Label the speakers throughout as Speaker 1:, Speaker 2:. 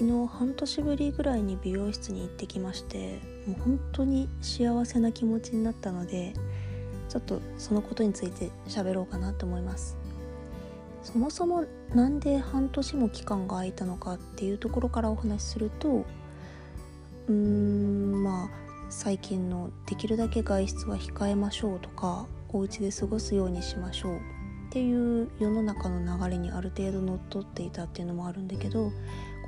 Speaker 1: 昨日半年ぶりぐらいに美容室に行ってきましてもう本当に幸せな気持ちになったのでちょっとそのことについて喋ろうかなと思います。そもそもなんで半年も期間が空いたのかっていうところからお話しするとうーんまあ最近のできるだけ外出は控えましょうとかお家で過ごすようにしましょうっていう世の中の流れにある程度乗っ取っていたっていうのもあるんだけど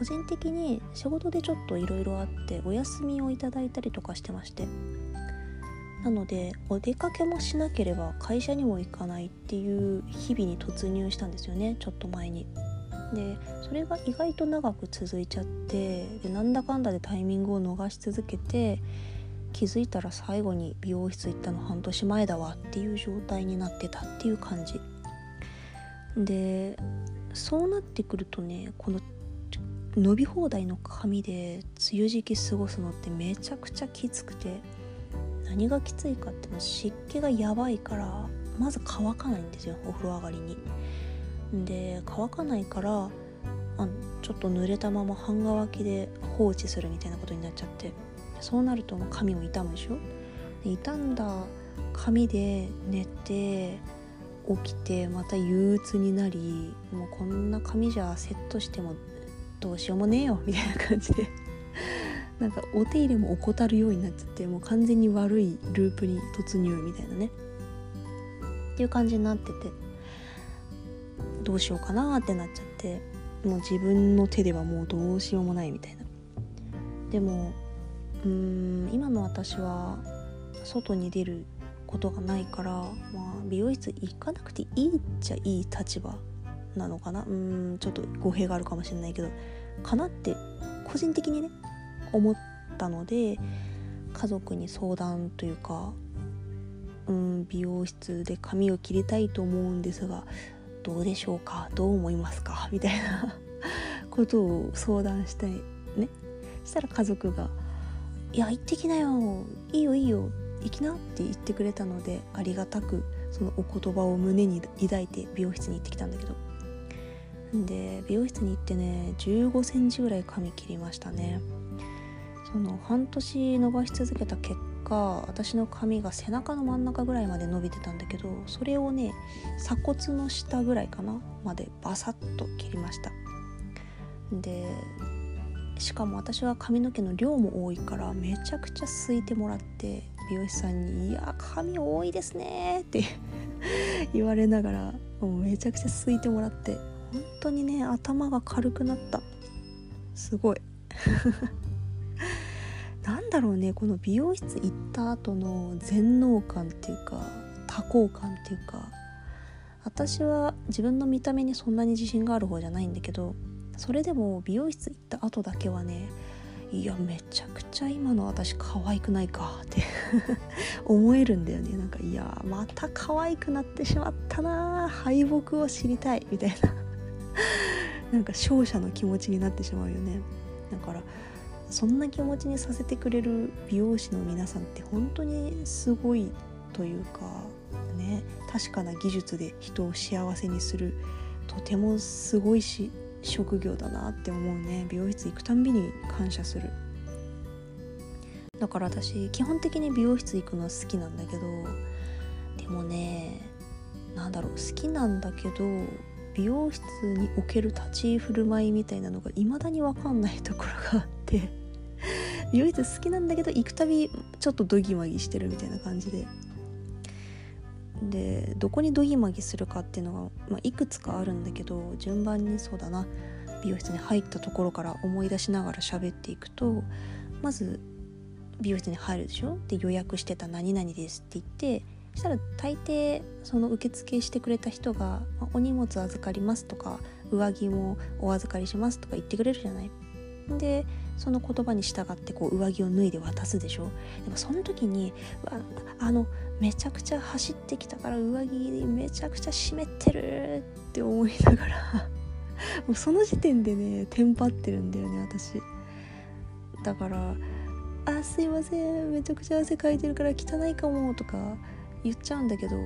Speaker 1: 個人的に仕事でちょっといろいろあってお休みをいただいたりとかしてましてなのでお出かけもしなければ会社にも行かないっていう日々に突入したんですよねちょっと前に。でそれが意外と長く続いちゃってでなんだかんだでタイミングを逃し続けて気づいたら最後に美容室行ったの半年前だわっていう状態になってたっていう感じでそうなってくるとねこの伸び放題の髪で梅雨時期過ごすのってめちゃくちゃきつくて何がきついかっても湿気がやばいからまず乾かないんですよお風呂上がりに。で乾かないからあちょっと濡れたまま半乾きで放置するみたいなことになっちゃってそうなると髪を傷むでしょ？で傷んだ髪で寝て起きてまた憂鬱になりもうこんな髪じゃセットしてもどうしようもねえよ みたいな感じで。なんかお手入れも怠るようになっちゃってもう完全に悪いループに突入みたいなね。っていう感じになってて。どうしようかなってなっちゃって。もう自分の手ではもうどうしようもないみたいな。でもうーん今の私は外に出ることがないから、まあ、美容室行かなくていいっちゃいい立場なのかな？うんちょっと語弊があるかもしれないけど。かなって個人的にね思ったので家族に相談というかうん美容室で髪を切りたいと思うんですがどうでしょうか？どう思いますか？みたいな ことを相談したいねしたら家族が「いや行ってきなよ。いいよいいよ。行きな」って言ってくれたのでありがたくそのお言葉を胸に抱いて美容室に行ってきたんだけど。で美容室に行ってね1 5センチぐらい髪切りましたね。その半年伸ばし続けた結果私の髪が背中の真ん中ぐらいまで伸びてたんだけどそれをね鎖骨の下ぐらいかなまでバサッと切りました。でしかも私は髪の毛の量も多いからめちゃくちゃすいてもらって美容師さんに「いや髪多いですね」って 言われながらもうめちゃくちゃすいてもらって。本当にね頭が軽くなった。すごい。なんだろうねこの美容室行った後の全能感っていうか多幸感っていうか。私は自分の見た目にそんなに自信がある方じゃないんだけどそれでも美容室行った後だけはねいやめちゃくちゃ今の私可愛くないかって 思えるんだよね。なんかいやまた可愛くなってしまったな敗北を知りたいみたいな。なんか勝者の気持ちになってしまうよね。だからそんな気持ちにさせてくれる美容師の皆さんって本当にすごいというかね。確かな技術で人を幸せにするとてもすごいし職業だなって思うね。美容室行くたんびに感謝する。だから私基本的に美容室行くのは好きなんだけどでもねなんだろう好きなんだけど美容室における立ち居振る舞いみたいなのが未だに分かんないところがあって美容室好きなんだけど行くたびちょっとドギマギしてるみたいな感じで。でどこにドギマギするかっていうのが、まあ、いくつかあるんだけど順番にそうだな。美容室に入ったところから思い出しながら喋っていくとまず美容室に入るでしょ？で予約してた何々ですって言ってしたら大抵その受付してくれた人が「お荷物預かります」とか「上着もお預かりします」とか言ってくれるじゃない。でその言葉に従ってこう上着を脱いで渡すでしょでもその時にあのめちゃくちゃ走ってきたから上着めちゃくちゃ湿ってるって思いながら もうその時点でねテンパってるんだよね私だから「あすいませんめちゃくちゃ汗かいてるから汚いかも」とか言っちゃうんだけど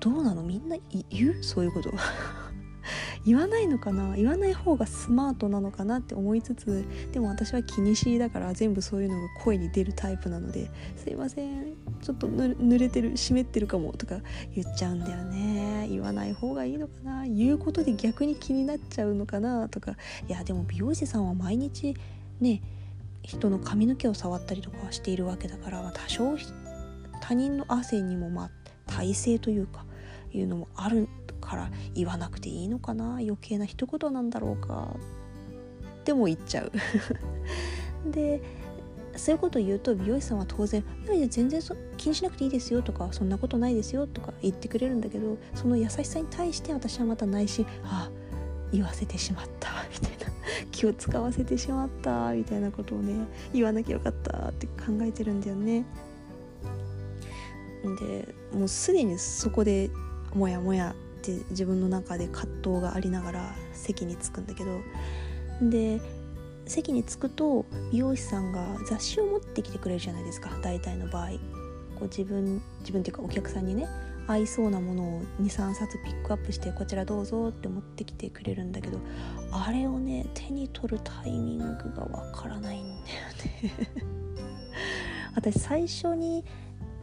Speaker 1: どうなの？みんな言う？そういうこと。言わないのかな？言わない方がスマートなのかなって思いつつでも私は気にしいだから全部そういうのが声に出るタイプなので「すいません。ちょっと濡れてる湿ってるかも」とか言っちゃうんだよね。言わない方がいいのかな？言うことで逆に気になっちゃうのかな？とか。いやでも美容師さんは毎日ね人の髪の毛を触ったりとかしているわけだから、まあ、多少他人の汗にもまあ耐性というかいうのもあるから言わなくていいのかな余計な一言なんだろうか。でも言っちゃう。でそういうことを言うと美容師さんは当然「いやいや全然そ気にしなくていいですよ」とか「そんなことないですよ」とか言ってくれるんだけどその優しさに対して私はまた内心「ああ言 わせてしまった」みたいな。気を使わせてしまったみたいなことをね言わなきゃよかったって考えてるんだよね。でもうすでにそこでモヤモヤって自分の中で葛藤がありながら席に着くんだけどで席に着くと美容師さんが雑誌を持ってきてくれるじゃないですか大体の場合。こう自分自分っていうかお客さんにね合いそうなものを23冊ピックアップしてこちらどうぞって持ってきてくれるんだけどあれをね手に取るタイミングがわからないんだよね。私最初に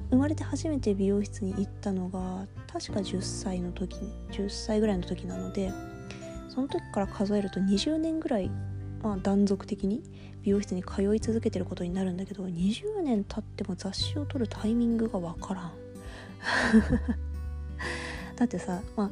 Speaker 1: 生まれて初めて美容室に行ったのが確か10歳の時10歳ぐらいの時なのでその時から数えると20年ぐらい、まあ、断続的に美容室に通い続けてることになるんだけど20年経っても雑誌を撮るタイミングがわからん だってさ、まあ、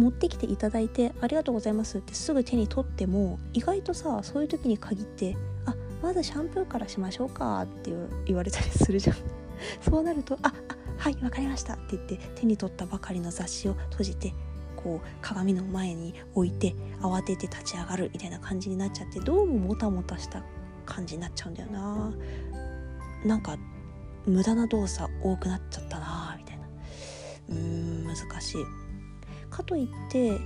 Speaker 1: 持ってきていただいて「ありがとうございます」ってすぐ手に取っても意外とさそういう時に限って「あまずシャンプーからしましょうか」って言われたりするじゃん。そうなると「ああはい分かりました」って言って手に取ったばかりの雑誌を閉じてこう鏡の前に置いて慌てて立ち上がるみたいな感じになっちゃってどうももたもたした感じになっちゃうんだよな。なんか無駄な動作多くなっちゃったなみたいな。うーん難しい。かといって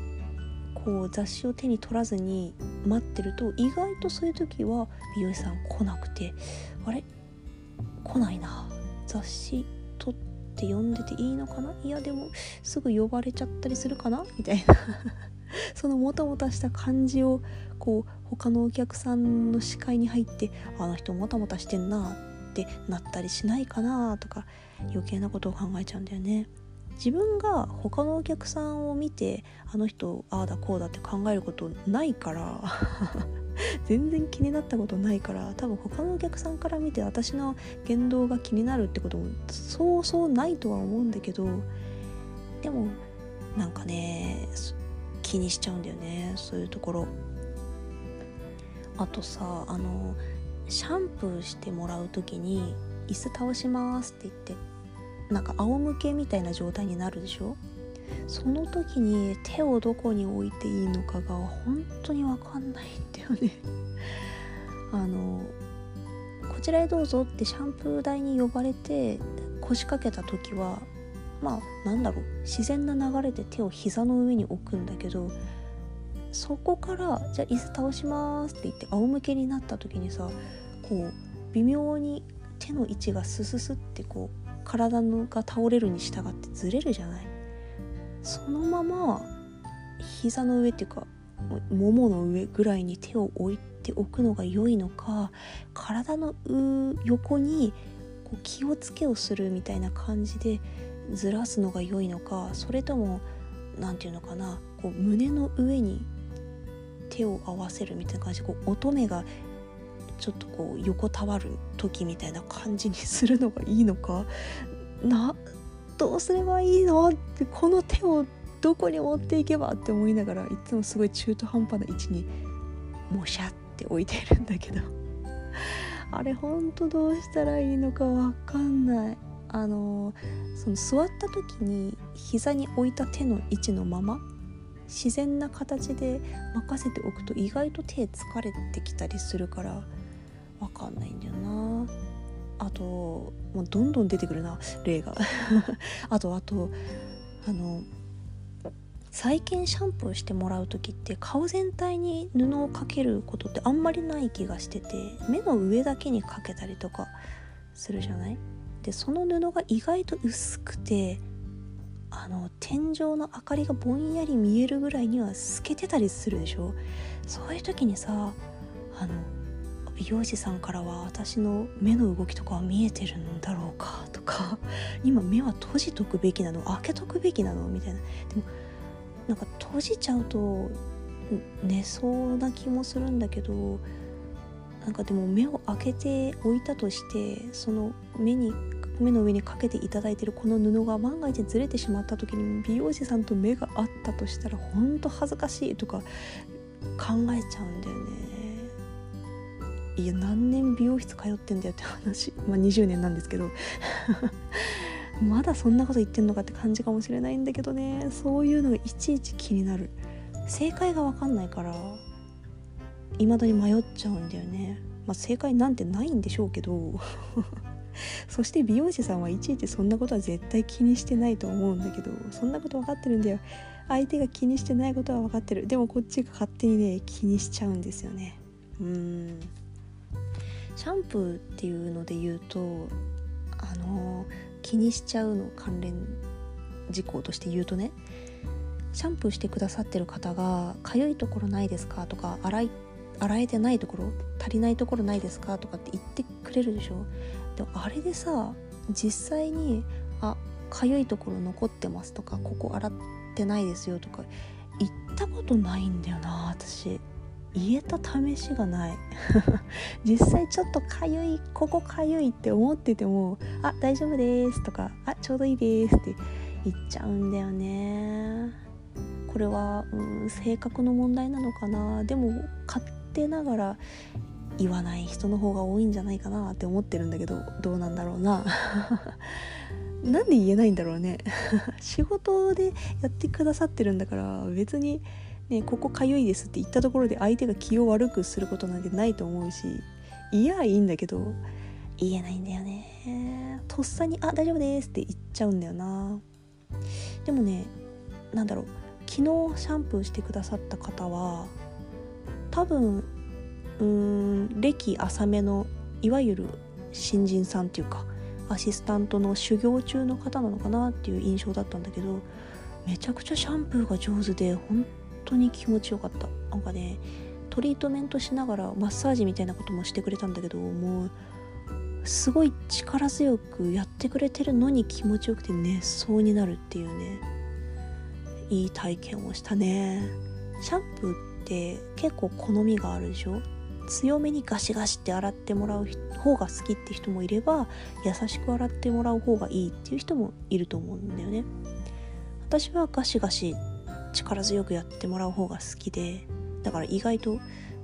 Speaker 1: こう雑誌を手に取らずに待ってると意外とそういう時は美容師さん来なくてあれ？来ないな雑誌取って読んでていいのかな？いやでもすぐ呼ばれちゃったりするかな？みたいな。そのもたもたした感じをこう他のお客さんの視界に入ってあの人もたもたしてんなってなったりしないかなとか余計なことを考えちゃうんだよね。自分が他のお客さんを見てあの人ああだこうだって考えることないから。全然気になったことないから多分他のお客さんから見て私の言動が気になるってこともそうそうないとは思うんだけどでもなんかね気にしちゃうんだよねそういうところ。あとさあのシャンプーしてもらう時に「椅子倒します」って言ってなんか仰向けみたいな状態になるでしょ？その時に手をどこに置いていいのかが本当に分かんないんだよね。あのこちらへどうぞってシャンプー台に呼ばれて腰掛けた時はまあなんだろう自然な流れで手を膝の上に置くんだけどそこからじゃあ椅子倒しますって言って仰向けになった時にさこう微妙に手の位置がスススってこう体が倒れるに従ってずれるじゃない。そのまま膝の上っていうかももの上ぐらいに手を置いておくのが良いのか体の横にこう気をつけをするみたいな感じでずらすのが良いのかそれとも何て言うのかなこう胸の上に手を合わせるみたいな感じでこう乙女がちょっとこう横たわる時みたいな感じにするのがいいのかなどうすればいいの？ってこの手をどこに持っていけばって思いながらいつもすごい中途半端な位置にもしゃって置いてるんだけど。あれほんとどうしたらいいのかわかんない。あのその座った時に膝に置いた手の位置のまま自然な形で任せておくと意外と手疲れてきたりするから分かんないんだよな。あともうどんどん出てくるな例が。あとあとあの再建シャンプーしてもらう時って顔全体に布をかけることってあんまりない気がしてて目の上だけにかけたりとかするじゃない？でその布が意外と薄くてあの天井の明かりがぼんやり見えるぐらいには透けてたりするでしょ？そういう時にさあの美容師さんからは私の目の動きとかは見えてるんだろうかとか 今目は閉じとくべきなの開けとくべきなのみたいな。でもなんか閉じちゃうと寝そうな気もするんだけどなんかでも目を開けておいたとしてその目に目の上にかけていただいてるこの布が万が一ずれてしまった時に美容師さんと目が合ったとしたらほんと恥ずかしいとか考えちゃうんだよね。いや何年美容室通ってんだよって話。まあ20年なんですけど。まだそんなこと言ってんのかって感じかもしれないんだけどね。そういうのがいちいち気になる。正解が分かんないから未だに迷っちゃうんだよね。まあ正解なんてないんでしょうけど。そして美容師さんはいちいちそんなことは絶対気にしてないと思うんだけど。そんなこと分かってるんだよ。相手が気にしてないことは分かってる。でもこっちが勝手にね気にしちゃうんですよね。うん。シャンプーっていうので言うとあの気にしちゃうの関連事項として言うとねシャンプーしてくださってる方が「かゆいところないですか?」とか洗い洗えてないところ足りないところないですかとかって言ってくれるでしょでもあれでさ実際に「あかゆいところ残ってます」とか「ここ洗ってないですよ」とか言ったことないんだよな私言えた試しがない。実際ちょっとかゆいここかゆいって思ってても「あ大丈夫です」とか「あちょうどいいです」って言っちゃうんだよね。これは、うん、性格の問題なのかな。でも勝手ながら言わない人の方が多いんじゃないかなって思ってるんだけどどうなんだろうな。なんで言えないんだろうね。仕事でやってくださってるんだから別にねここかゆいですって言ったところで相手が気を悪くすることなんてないと思うしいやいいんだけど言えないんだよね。とっさに「あ大丈夫です」って言っちゃうんだよな。でもね何だろう昨日シャンプーしてくださった方は多分うーん歴浅めのいわゆる新人さんっていうかアシスタントの修行中の方なのかなっていう印象だったんだけどめちゃくちゃシャンプーが上手で本当に気持ちよかった。なんかねトリートメントしながらマッサージみたいなこともしてくれたんだけどもうすごい力強くやってくれてるのに気持ちよくて寝そうになるっていうねいい体験をしたね。シャンプーって結構好みがあるでしょ？強めにガシガシって洗ってもらう方が好きって人もいれば優しく洗ってもらう方がいいっていう人もいると思うんだよね。私はガシガシ力強くやってもらう方が好きでだから意外と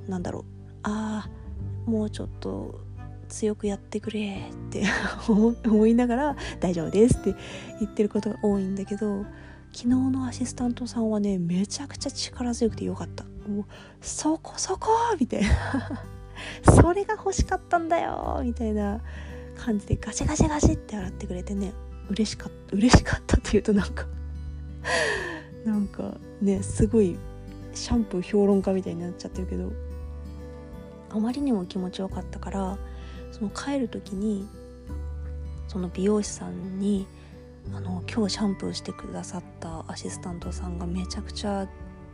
Speaker 1: なんだろうああもうちょっと強くやってくれって 思いながら大丈夫ですって言ってることが多いんだけど昨日のアシスタントさんはねめちゃくちゃ力強くてよかった。もうそこそこみたいな。それが欲しかったんだよみたいな感じでガシガシガシって洗ってくれてね嬉しかった嬉しかったっていうとなんか なんかねすごいシャンプー評論家みたいになっちゃってるけどあまりにも気持ちよかったからその帰る時にその美容師さんにあの今日シャンプーしてくださったアシスタントさんがめちゃくちゃ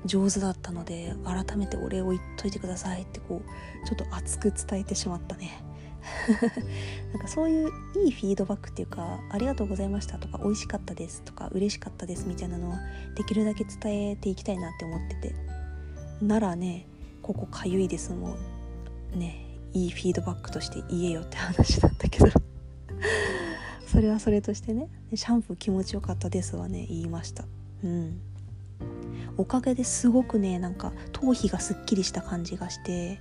Speaker 1: 上手だったので改めてお礼を言っといてくださいってこうちょっと熱く伝えてしまったね。なんかそういういいフィードバックっていうかありがとうございましたとか美味しかったですとか嬉しかったですみたいなのはできるだけ伝えていきたいなって思ってて。ならねここかゆいですもんね。いいフィードバックとして言えよって話だったけど。それはそれとしてね。シャンプー気持ちよかったですはね言いました。うん。おかげですごくねなんか頭皮がすっきりした感じがして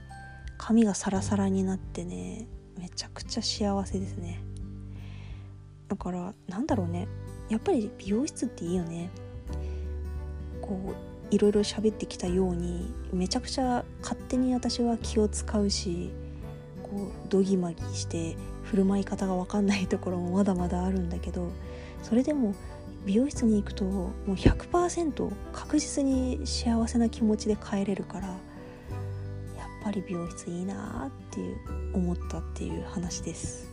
Speaker 1: 髪がサラサラになってねめちゃくちゃ幸せですね。だからなんだろうね。やっぱり美容室っていいよね。こういろいろ喋ってきたようにめちゃくちゃ勝手に私は気を使うしこうどぎまぎして振る舞い方が分かんないところもまだまだあるんだけどそれでも美容室に行くともう100%確実に幸せな気持ちで帰れるからぱり美容室いいなっていう思ったっていう話です。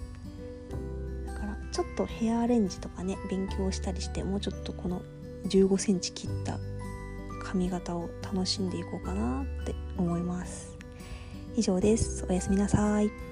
Speaker 1: だからちょっとヘアアレンジとかね勉強したりしてもうちょっとこの1 5センチ切った髪型を楽しんでいこうかなって思います。以上です。おやすみなさい。